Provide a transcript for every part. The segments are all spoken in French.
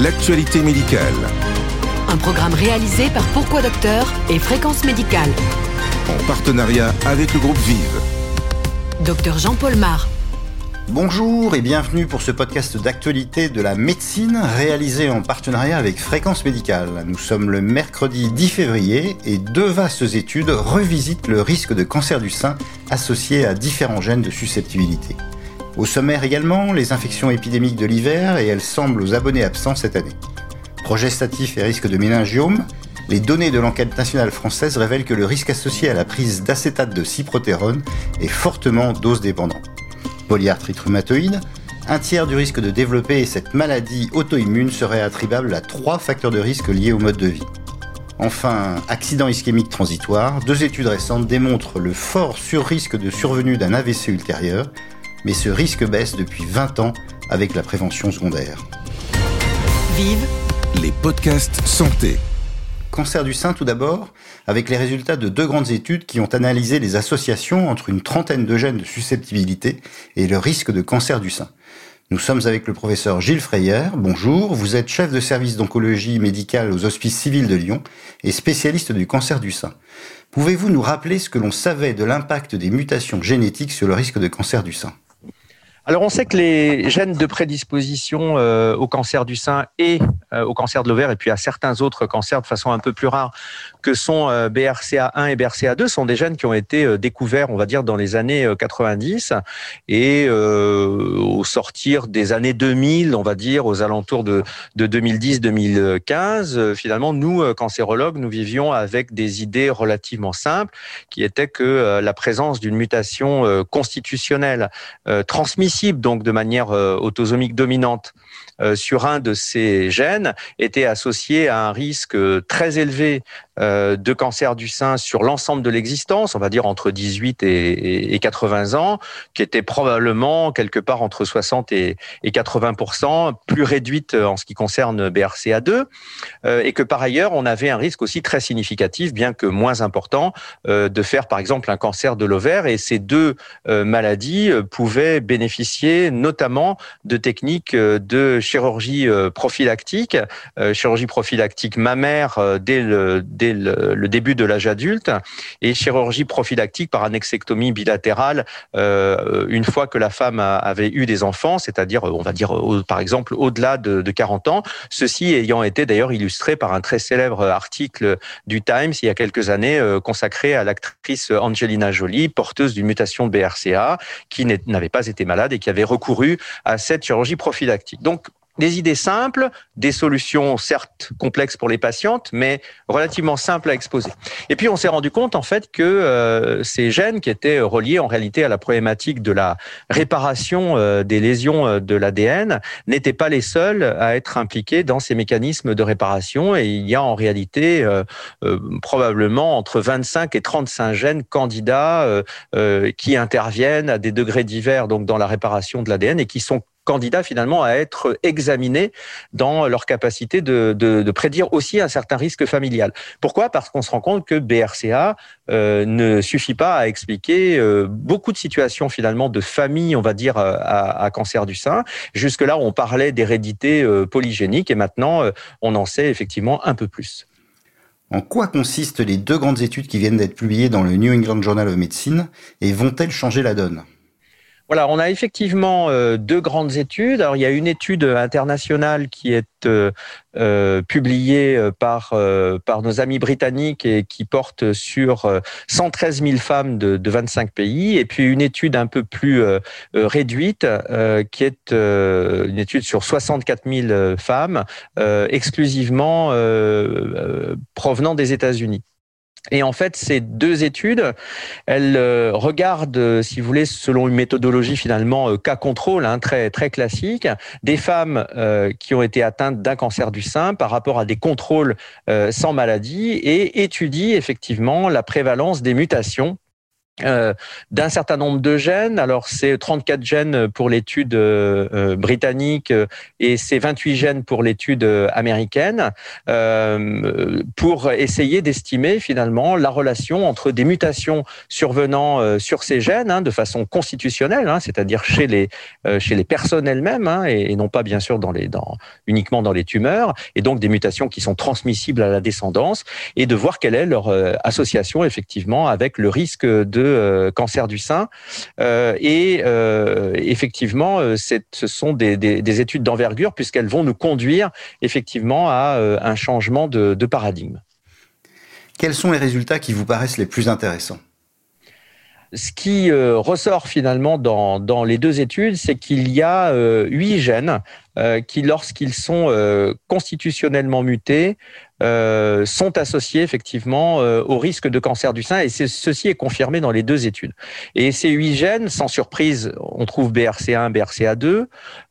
l'actualité médicale. Un programme réalisé par Pourquoi Docteur et Fréquence Médicale. En partenariat avec le groupe Vive. Docteur Jean-Paul Mar. Bonjour et bienvenue pour ce podcast d'actualité de la médecine réalisé en partenariat avec Fréquence Médicale. Nous sommes le mercredi 10 février et deux vastes études revisitent le risque de cancer du sein associé à différents gènes de susceptibilité. Au sommaire également, les infections épidémiques de l'hiver et elles semblent aux abonnés absents cette année. Progestatif et risque de méningiome, les données de l'enquête nationale française révèlent que le risque associé à la prise d'acétate de cyprotérone est fortement dose dépendant polyarthrite rhumatoïde, un tiers du risque de développer cette maladie auto-immune serait attribuable à trois facteurs de risque liés au mode de vie. Enfin, accident ischémique transitoire, deux études récentes démontrent le fort surrisque de survenue d'un AVC ultérieur, mais ce risque baisse depuis 20 ans avec la prévention secondaire. Vive Les podcasts santé. Cancer du sein tout d'abord, avec les résultats de deux grandes études qui ont analysé les associations entre une trentaine de gènes de susceptibilité et le risque de cancer du sein. Nous sommes avec le professeur Gilles Freyer. Bonjour, vous êtes chef de service d'oncologie médicale aux hospices civils de Lyon et spécialiste du cancer du sein. Pouvez-vous nous rappeler ce que l'on savait de l'impact des mutations génétiques sur le risque de cancer du sein? Alors on sait que les gènes de prédisposition euh, au cancer du sein et euh, au cancer de l'ovaire et puis à certains autres cancers de façon un peu plus rare que sont euh, BRCA1 et BRCA2 sont des gènes qui ont été découverts on va dire dans les années 90 et au sortir des années 2000 on va dire aux alentours de, de 2010-2015 finalement nous cancérologues nous vivions avec des idées relativement simples qui étaient que la présence d'une mutation constitutionnelle transmissible donc de manière euh, autosomique dominante euh, sur un de ces gènes était associé à un risque très élevé euh, de cancer du sein sur l'ensemble de l'existence, on va dire entre 18 et, 80 ans, qui était probablement quelque part entre 60 et, 80% plus réduite en ce qui concerne BRCA2, et que par ailleurs on avait un risque aussi très significatif, bien que moins important, de faire par exemple un cancer de l'ovaire, et ces deux maladies pouvaient bénéficier notamment de techniques de chirurgie euh, prophylactique, euh, chirurgie prophylactique mammaire euh, dès le, dès le, début de l'âge adulte. Et chirurgie prophylactique par annexectomie bilatérale une fois que la femme avait eu des enfants, c'est-à-dire on va dire par exemple au-delà de, de 40 ans, ceci ayant été d'ailleurs illustré par un très célèbre article du Times il y a quelques années consacré à l'actrice Angelina Jolie, porteuse d'une mutation de BRCA, qui n'avait pas été malade et qui avait recouru à cette chirurgie prophylactique. Donc des idées simples, des solutions certes complexes pour les patientes, mais relativement simples à exposer. Et puis on s'est rendu compte en fait que euh, ces gènes qui étaient reliés en réalité à la problématique de la réparation euh, des lésions euh, de l'ADN n'étaient pas les seuls à être impliqués dans ces mécanismes de réparation. Et il y a en réalité probablement entre 25 et 35 gènes candidats qui interviennent à des degrés divers donc dans la réparation de l'ADN et qui sont candidats finalement à être examinés dans leur capacité de, prédire aussi un certain risque familial. Pourquoi? Parce qu'on se rend compte que BRCA euh, ne suffit pas à expliquer euh, beaucoup de situations finalement de famille, on va dire, euh, à cancer du sein. Jusque-là, on parlait d'hérédité polygénique et maintenant, on en sait effectivement un peu plus. En quoi consistent les deux grandes études qui viennent d'être publiées dans le New England Journal of Medicine et vont-elles changer la donne? Voilà, on a effectivement euh, deux grandes études. Alors, il y a une étude internationale qui est euh, euh, publiée par nos amis britanniques et qui porte sur 113 000 femmes de, de 25 pays, et puis une étude un peu plus réduite qui est une étude sur 64 000 femmes exclusivement provenant des États-Unis. Et en fait, ces deux études, elles euh, regardent, euh, si vous voulez, selon une méthodologie finalement euh, cas contrôle, hein, très très classique, des femmes qui ont été atteintes d'un cancer du sein par rapport à des contrôles sans maladie et étudient effectivement la prévalence des mutations euh, d'un certain nombre de gènes. Alors, c'est 34 gènes pour l'étude euh, euh, britannique et c'est 28 gènes pour l'étude américaine, pour essayer d'estimer finalement la relation entre des mutations survenant sur ces gènes hein, de façon constitutionnelle, hein, c'est-à-dire chez les chez les personnes elles-mêmes hein, et, non pas bien sûr uniquement dans les tumeurs, et donc des mutations qui sont transmissibles à la descendance, et de voir quelle est leur association effectivement avec le risque de euh, cancer du sein. Euh, et euh, effectivement, ce sont des, études d'envergure puisqu'elles vont nous conduire effectivement à un changement de, paradigme. Quels sont les résultats qui vous paraissent les plus intéressants? Ce qui ressort finalement dans, les deux études, c'est qu'il y a huit gènes qui, lorsqu'ils sont constitutionnellement mutés, euh, sont associés effectivement euh, au risque de cancer du sein et ceci est confirmé dans les deux études. Et ces huit gènes, sans surprise, on trouve BRCA1, BRCA2.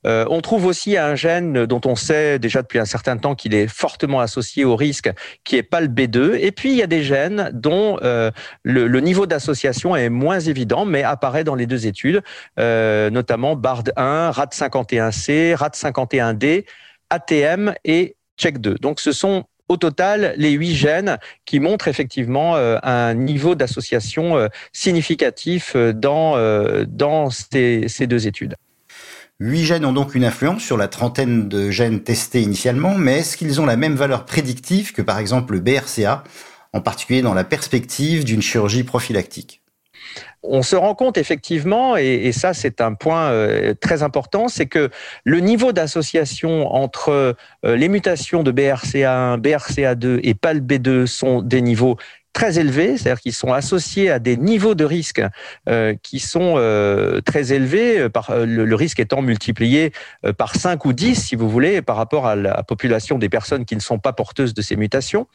Euh, on trouve aussi un gène dont on sait déjà depuis un certain temps qu'il est fortement associé au risque, qui est PAL-B2. Et puis il y a des gènes dont le, le, niveau d'association est moins évident, mais apparaît dans les deux études, notamment BARD1, RAD51C, RAD51D, ATM et CHEK2. Donc ce sont au total les huit gènes qui montrent effectivement euh, un niveau d'association euh, significatif euh, dans, dans ces, ces deux études. Huit gènes ont donc une influence sur la trentaine de gènes testés initialement, mais est-ce qu'ils ont la même valeur prédictive que par exemple le BRCA, en particulier dans la perspective d'une chirurgie prophylactique? On se rend compte effectivement, et, ça c'est un point euh, très important, c'est que le niveau d'association entre euh, les mutations de BRCA1, BRCA2 et PALB2 sont des niveaux très élevés, c'est-à-dire qu'ils sont associés à des niveaux de risque euh, qui sont euh, très élevés, euh, le, risque étant multiplié par 5 ou 10, si vous voulez, par rapport à la population des personnes qui ne sont pas porteuses de ces mutations.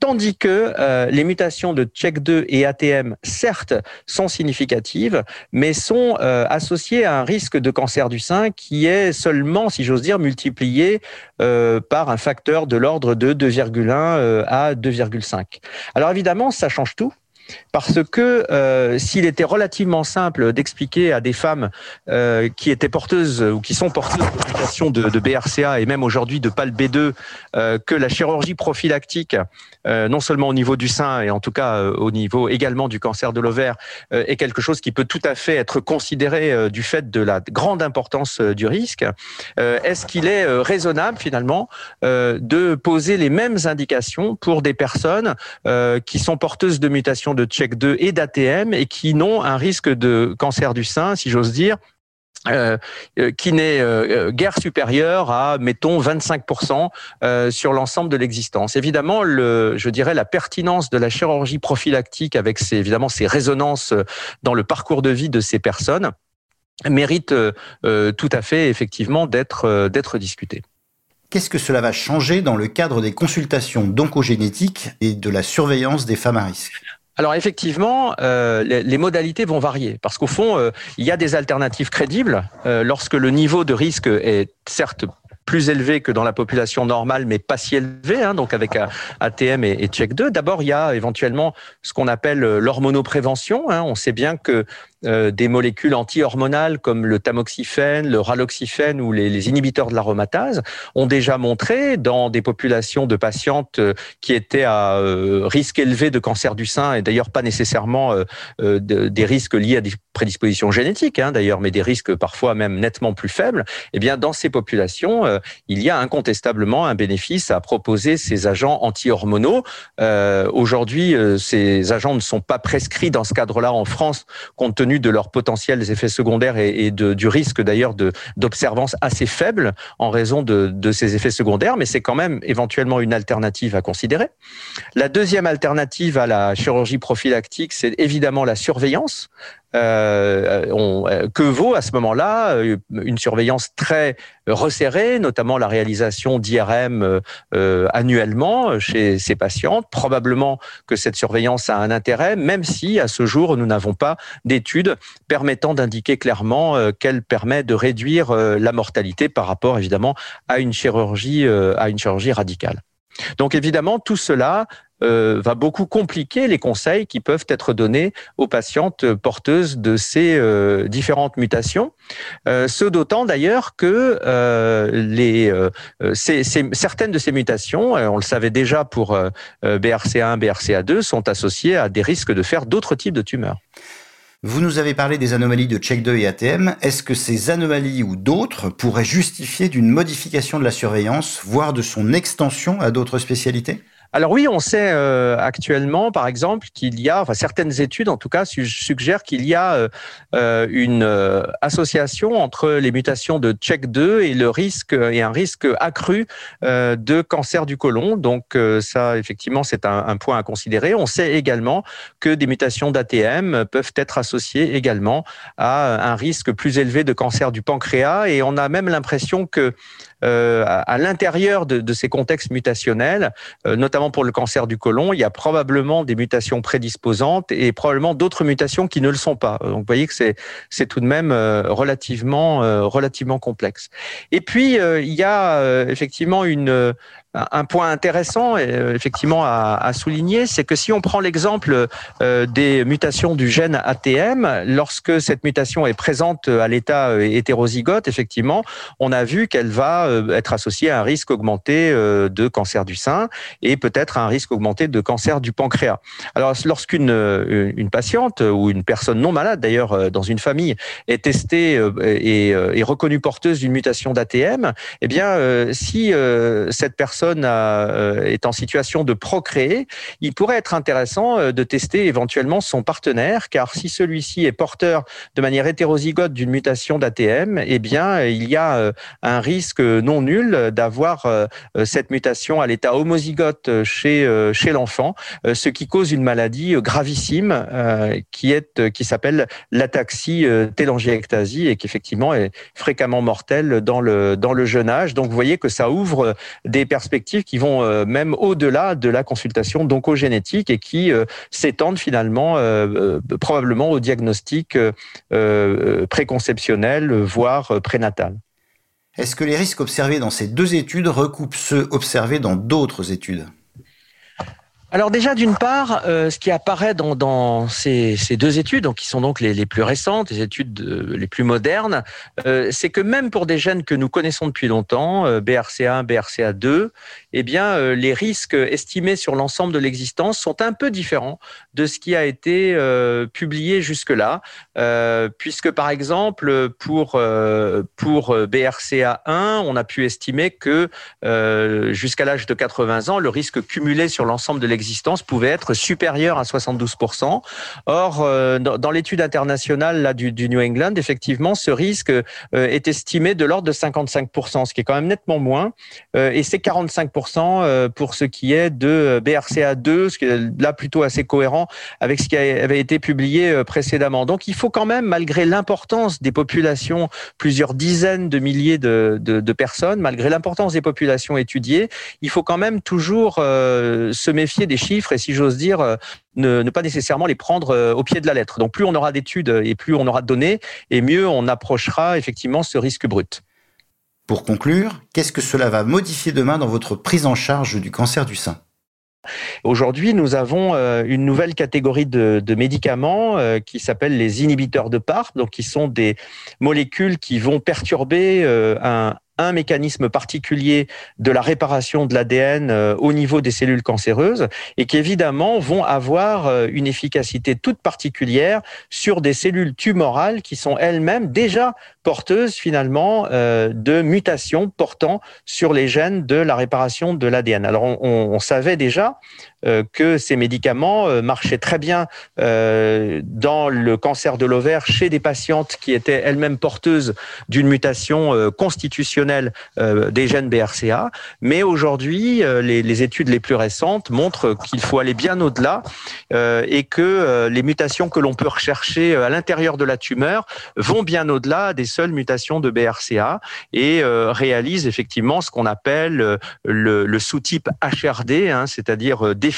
Tandis que les mutations de CHEK2 et ATM, certes, sont significatives, mais sont associées à un risque de cancer du sein qui est seulement, si j'ose dire, multiplié par un facteur de l'ordre de 2,1 à 2,5. Alors évidemment, ça change tout parce que euh, s'il était relativement simple d'expliquer à des femmes euh, qui étaient porteuses ou qui sont porteuses de de, BRCA et même aujourd'hui de PAL-B2 euh, que la chirurgie prophylactique, non seulement au niveau du sein et en tout cas au niveau également du cancer de l'ovaire, est quelque chose qui peut tout à fait être considéré du fait de la grande importance du risque, est-ce qu'il est raisonnable finalement de poser les mêmes indications pour des personnes qui sont porteuses de mutations de check 2 et d'ATM et qui n'ont un risque de cancer du sein, si j'ose dire, euh, euh, qui n'est euh, guère supérieur à, mettons, 25% sur l'ensemble de l'existence. Évidemment, je dirais la pertinence de la chirurgie prophylactique avec ses, évidemment ses résonances dans le parcours de vie de ces personnes mérite tout à fait effectivement d'être d'être discutée. Qu'est-ce que cela va changer dans le cadre des consultations d'oncogénétique et de la surveillance des femmes à risque? Alors effectivement, euh, les, modalités vont varier parce qu'au fond, euh, il y a des alternatives crédibles euh, lorsque le niveau de risque est certes plus élevé que dans la population normale, mais pas si élevé, hein, donc avec ATM et, et check 2. D'abord, il y a éventuellement ce qu'on appelle l'hormonoprévention. Hein. On sait bien que euh, des molécules anti-hormonales comme le tamoxifène, le raloxifène ou les, inhibiteurs de l'aromatase ont déjà montré dans des populations de patientes euh, qui étaient à euh, risque élevé de cancer du sein et d'ailleurs pas nécessairement des risques liés à des prédispositions génétiques, hein, d'ailleurs, mais des risques parfois même nettement plus faibles. Eh bien, dans ces populations, il y a incontestablement un bénéfice à proposer ces agents anti-hormonaux. Aujourd'hui, ces agents ne sont pas prescrits dans ce cadre-là en France, compte tenu de leurs potentiels effets secondaires et, du risque d'ailleurs d'observance assez faible en raison de ces effets secondaires, mais c'est quand même éventuellement une alternative à considérer. La deuxième alternative à la chirurgie prophylactique, c'est évidemment la surveillance. Euh, on, euh, que vaut à ce moment-là euh, une surveillance très resserrée, notamment la réalisation d'IRM euh, annuellement chez ces patientes. Probablement que cette surveillance a un intérêt, même si à ce jour nous n'avons pas d'études permettant d'indiquer clairement qu'elle permet de réduire la mortalité par rapport évidemment à une chirurgie à une chirurgie radicale. Donc évidemment, tout cela va beaucoup compliquer les conseils qui peuvent être donnés aux patientes porteuses de ces différentes mutations. ce d'autant d'ailleurs que les, certaines de ces mutations, on le savait déjà pour BRCA1, BRCA2, sont associées à des risques de faire d'autres types de tumeurs. Vous nous avez parlé des anomalies de check-2 et ATM. Est-ce que ces anomalies ou d'autres pourraient justifier d'une modification de la surveillance, voire de son extension à d'autres spécialités? Alors oui, on sait euh, actuellement, par exemple, qu'il y a, enfin certaines études en tout cas suggèrent qu'il y a euh, euh, une association entre les mutations de CHEK2 et le risque et un risque accru de cancer du côlon. Donc ça, effectivement, c'est un, point à considérer. On sait également que des mutations d'ATM peuvent être associées également à un risque plus élevé de cancer du pancréas et on a même l'impression que euh, à, l'intérieur de, de, ces contextes mutationnels, euh, notamment pour le cancer du côlon, il y a probablement des mutations prédisposantes et probablement d'autres mutations qui ne le sont pas. Donc vous voyez que c'est c'est tout de même euh, relativement relativement complexe. Et puis il y a effectivement une un point intéressant, euh, effectivement, à, à souligner, c'est que si on prend l'exemple euh, des mutations du gène ATM, lorsque cette mutation est présente à l'état euh, hétérozygote, effectivement, on a vu qu'elle va être associée à un risque augmenté de cancer du sein et peut-être un risque augmenté de cancer du pancréas. Alors, lorsqu'une une patiente ou une personne non malade, d'ailleurs, dans une famille, est testée et est reconnue porteuse d'une mutation d'ATM, eh bien, si cette personne euh, est en situation de procréer, il pourrait être intéressant euh, de tester éventuellement son partenaire, car si celui-ci est porteur de manière hétérozygote d'une mutation d'ATM, eh bien, il y a euh, un risque non nul d'avoir cette mutation à l'état homozygote chez, chez l'enfant, ce qui cause une maladie gravissime qui est qui s'appelle l'ataxie télangiectasie et qui effectivement est fréquemment mortelle dans le dans le jeune âge. Donc vous voyez que ça ouvre des perspectives qui vont euh, même au-delà de la consultation d'oncogénétique et qui euh, s'étendent finalement euh, probablement au diagnostic préconceptionnel, voire prénatal. Est-ce que les risques observés dans ces deux études recoupent ceux observés dans d'autres études? Alors déjà, d'une part, euh, ce qui apparaît dans, ces, deux études, donc qui sont donc les, plus récentes, les études euh, les plus modernes, euh, c'est que même pour des gènes que nous connaissons depuis longtemps, BRCA1, BRCA2, eh bien, les risques estimés sur l'ensemble de l'existence sont un peu différents de ce qui a été publié jusque-là, puisque par exemple pour pour BRCA1, on a pu estimer que jusqu'à l'âge de 80 ans, le risque cumulé sur l'ensemble de l'existence pouvait être supérieure à 72%. Or, euh, dans, l'étude internationale là, du, New England, effectivement, ce risque euh, est estimé de l'ordre de 55%, ce qui est quand même nettement moins. Euh, et c'est 45% pour ce qui est de BRCA2, ce qui est là plutôt assez cohérent avec ce qui avait été publié précédemment. Donc, il faut quand même, malgré l'importance des populations, plusieurs dizaines de milliers de personnes, malgré l'importance des populations étudiées, il faut quand même toujours se méfier des chiffres et si j'ose dire, euh, ne, pas nécessairement les prendre euh, au pied de la lettre. Donc plus on aura d'études et plus on aura de données, et mieux on approchera effectivement ce risque brut. Pour conclure, qu'est-ce que cela va modifier demain dans votre prise en charge du cancer du sein? Aujourd'hui, nous avons euh, une nouvelle catégorie de, médicaments qui s'appelle les inhibiteurs de PARP, donc qui sont des molécules qui vont perturber un, un mécanisme particulier de la réparation de l'ADN euh, au niveau des cellules cancéreuses et qui évidemment vont avoir euh, une efficacité toute particulière sur des cellules tumorales qui sont elles-mêmes déjà porteuses finalement euh, de mutations portant sur les gènes de la réparation de l'ADN. Alors on, on, savait déjà que ces médicaments euh, marchaient très bien euh, dans le cancer de l'ovaire chez des patientes qui étaient elles-mêmes porteuses d'une mutation constitutionnelle des gènes BRCA. Mais aujourd'hui, les, études les plus récentes montrent qu'il faut aller bien au-delà et que les mutations que l'on peut rechercher à l'intérieur de la tumeur vont bien au-delà des seules mutations de BRCA et réalisent effectivement ce qu'on appelle le, le sous-type HRD, hein, c'est-à-dire des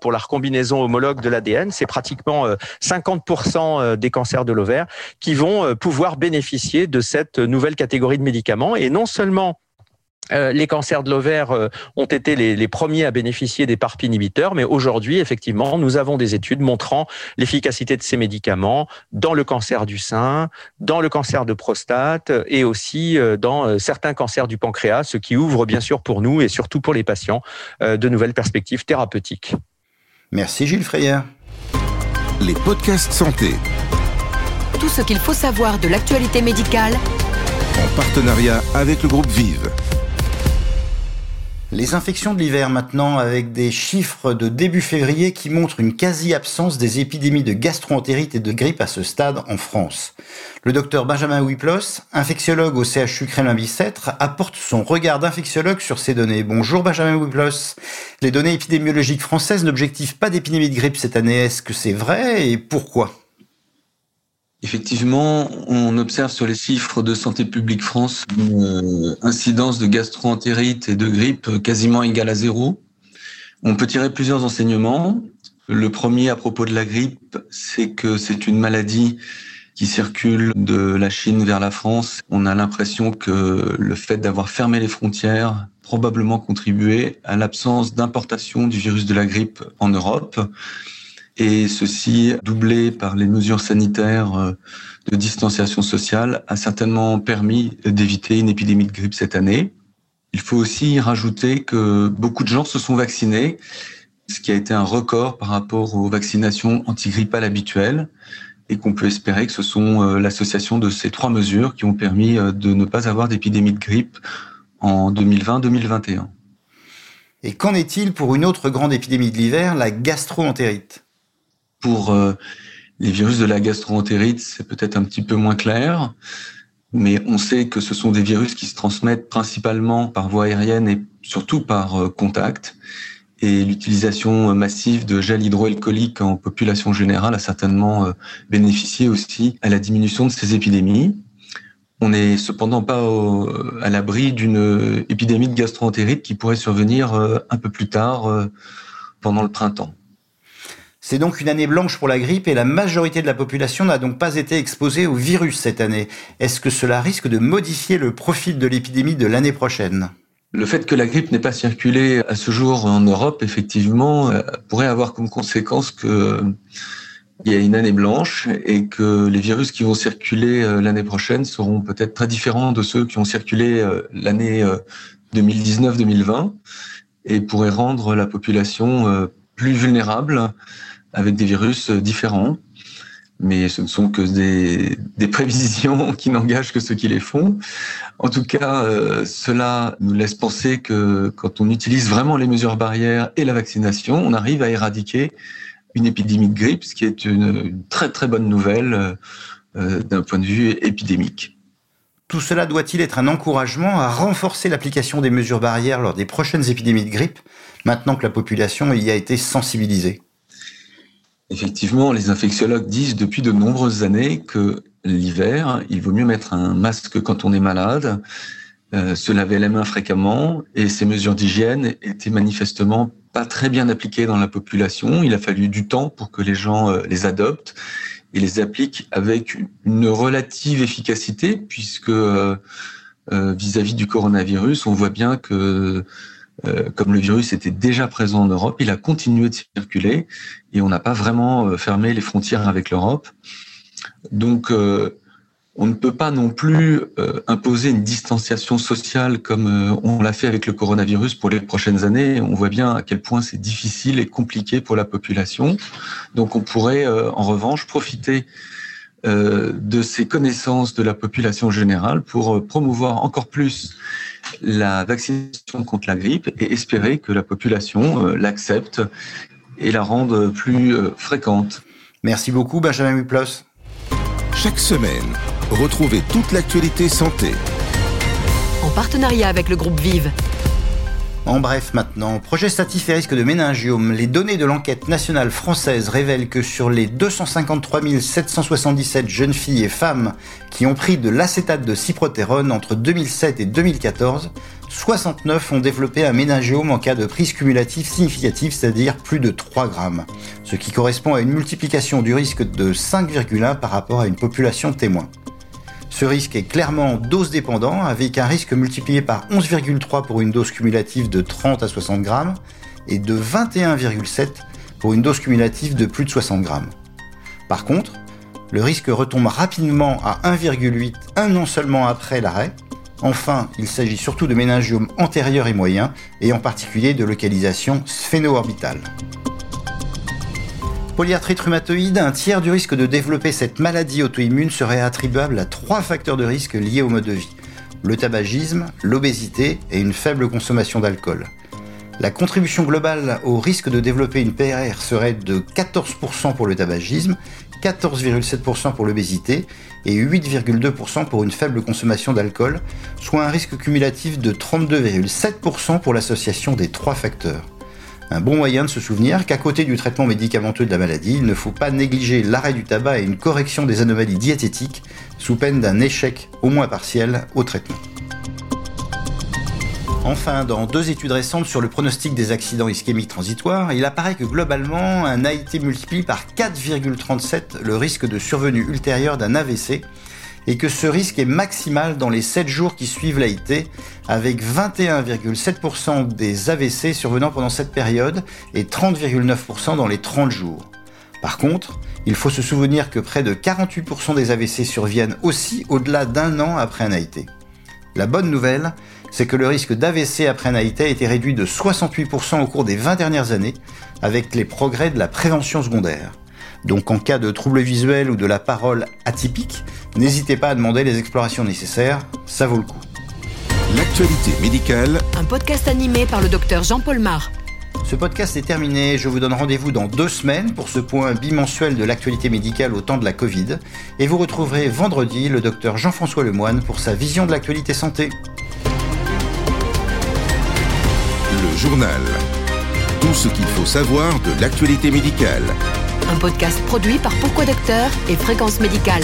pour la recombinaison homologue de l'ADN. C'est pratiquement 50% euh, euh, des cancers de l'ovaire qui vont euh, pouvoir bénéficier de cette nouvelle catégorie de médicaments. Et non seulement Euh, les cancers de l'ovaire euh, ont été les, les, premiers à bénéficier des PARP inhibiteurs, mais aujourd'hui, effectivement, nous avons des études montrant l'efficacité de ces médicaments dans le cancer du sein, dans le cancer de prostate et aussi euh, dans certains cancers du pancréas, ce qui ouvre bien sûr pour nous et surtout pour les patients de nouvelles perspectives thérapeutiques. Merci Gilles Freyer. Les podcasts santé. Tout ce qu'il faut savoir de l'actualité médicale en partenariat avec le groupe Vive. Les infections de l'hiver maintenant, avec des chiffres de début février qui montrent une quasi-absence des épidémies de gastroentérite et de grippe à ce stade en France. Le docteur Benjamin Wiplos, infectiologue au CHU Kremlin-Bicêtre, apporte son regard d'infectiologue sur ces données. Bonjour Benjamin Wiplos. Les données épidémiologiques françaises n'objectivent pas d'épidémie de grippe cette année. Est-ce que c'est vrai et pourquoi? Effectivement, on observe sur les chiffres de Santé publique France une euh, incidence de gastroentérite et de grippe quasiment égale à zéro. On peut tirer plusieurs enseignements. Le premier à propos de la grippe, c'est que c'est une maladie qui circule de la Chine vers la France. On a l'impression que le fait d'avoir fermé les frontières probablement contribué à l'absence d'importation du virus de la grippe en Europe et ceci, doublé par les mesures sanitaires euh, de distanciation sociale, a certainement permis d'éviter une épidémie de grippe cette année. Il faut aussi rajouter que beaucoup de gens se sont vaccinés, ce qui a été un record par rapport aux vaccinations antigrippales habituelles, et qu'on peut espérer que ce sont euh, l'association de ces trois mesures qui ont permis euh, de ne pas avoir d'épidémie de grippe en 2020-2021. Et qu'en est-il pour une autre grande épidémie de l'hiver, la gastroentérite? Pour euh, les virus de la gastroentérite, c'est peut-être un petit peu moins clair, mais on sait que ce sont des virus qui se transmettent principalement par voie aérienne et surtout par euh, contact. Et l'utilisation massive de gel hydroalcoolique en population générale a certainement euh, bénéficié aussi à la diminution de ces épidémies. On n'est cependant pas à l'abri d'une épidémie de gastroentérite qui pourrait survenir un peu plus tard pendant le printemps. C'est donc une année blanche pour la grippe et la majorité de la population n'a donc pas été exposée au virus cette année. Est-ce que cela risque de modifier le profil de l'épidémie de l'année prochaine? Le fait que la grippe n'ait pas circulé à ce jour en Europe, effectivement, euh, pourrait avoir comme conséquence que euh, y a une année blanche et que les virus qui vont circuler euh, l'année prochaine seront peut-être très différents de ceux qui ont circulé l'année 2019-2020 et pourraient rendre la population plus vulnérable avec des virus euh, différents. Mais ce ne sont que des, prévisions qui n'engagent que ceux qui les font. En tout cas, euh, cela nous laisse penser que quand on utilise vraiment les mesures barrières et la vaccination, on arrive à éradiquer une épidémie de grippe, ce qui est une, très très bonne nouvelle euh, d'un point de vue épidémique. Tout cela doit-il être un encouragement à renforcer l'application des mesures barrières lors des prochaines épidémies de grippe, maintenant que la population y a été sensibilisée? Effectivement, les infectiologues disent depuis de nombreuses années que l'hiver, il vaut mieux mettre un masque quand on est malade, euh, se laver les mains fréquemment, et ces mesures d'hygiène étaient manifestement pas très bien appliquées dans la population. Il a fallu du temps pour que les gens euh, les adoptent et les appliquent avec une relative efficacité, puisque euh, vis-à-vis -vis du coronavirus, on voit bien que euh, comme le virus était déjà présent en Europe, il a continué de circuler et on n'a pas vraiment euh, fermé les frontières avec l'Europe. Donc, euh, on ne peut pas non plus imposer une distanciation sociale comme on l'a fait avec le coronavirus pour les prochaines années. On voit bien à quel point c'est difficile et compliqué pour la population. Donc, on pourrait en revanche profiter de ces connaissances de la population générale pour promouvoir encore plus la vaccination contre la grippe et espérer que la population euh, l'accepte et la rende plus euh, fréquente. Merci beaucoup Benjamin Wiplos. Chaque semaine, retrouvez toute l'actualité santé. En partenariat avec le groupe Vive. En bref maintenant, projet statif et risque de méningiome. Les données de l'enquête nationale française révèlent que sur les 253 777 jeunes filles et femmes qui ont pris de l'acétate de cyprotérone entre 2007 et 2014, 69 ont développé un méningiome en cas de prise cumulative significative, c'est-à-dire plus de 3 grammes, ce qui correspond à une multiplication du risque de 5,1 par rapport à une population témoin. Ce risque est clairement dose dépendant avec un risque multiplié par 11,3 pour une dose cumulative de 30 à 60 grammes et de 21,7 pour une dose cumulative de plus de 60 grammes. Par contre, le risque retombe rapidement à 1,8 un an seulement après l'arrêt. Enfin, il s'agit surtout de méningiomes antérieurs et moyens, et en particulier de localisation sphéno-orbitale. Polyarthrite rhumatoïde, un tiers du risque de développer cette maladie auto-immune serait attribuable à trois facteurs de risque liés au mode de vie. Le tabagisme, l'obésité et une faible consommation d'alcool. La contribution globale au risque de développer une PRR serait de 14% pour le tabagisme, 14,7% pour l'obésité et 8,2% pour une faible consommation d'alcool, soit un risque cumulatif de 32,7% pour l'association des trois facteurs. Un bon moyen de se souvenir qu'à côté du traitement médicamenteux de la maladie, il ne faut pas négliger l'arrêt du tabac et une correction des anomalies diététiques sous peine d'un échec au moins partiel au traitement. Enfin, dans deux études récentes sur le pronostic des accidents ischémiques transitoires, il apparaît que globalement, un AIT multiplie par 4,37 le risque de survenue ultérieure d'un AVC et que ce risque est maximal dans les 7 jours qui suivent l'AIT, avec 21,7% des AVC survenant pendant cette période et 30,9% dans les 30 jours. Par contre, il faut se souvenir que près de 48% des AVC surviennent aussi au-delà d'un an après un AIT. La bonne nouvelle, c'est que le risque d'AVC après un AIT a été réduit de 68% au cours des 20 dernières années avec les progrès de la prévention secondaire. Donc en cas de troubles visuels ou de la parole atypique, n'hésitez pas à demander les explorations nécessaires, ça vaut le coup. L'actualité médicale. Un podcast animé par le docteur Jean-Paul Mar. Ce podcast est terminé, je vous donne rendez-vous dans deux semaines pour ce point bimensuel de l'actualité médicale au temps de la Covid. Et vous retrouverez vendredi le docteur Jean-François Lemoine pour sa vision de l'actualité santé. Le journal. Tout ce qu'il faut savoir de l'actualité médicale. Un podcast produit par Pourquoi Docteur et Fréquence Médicale.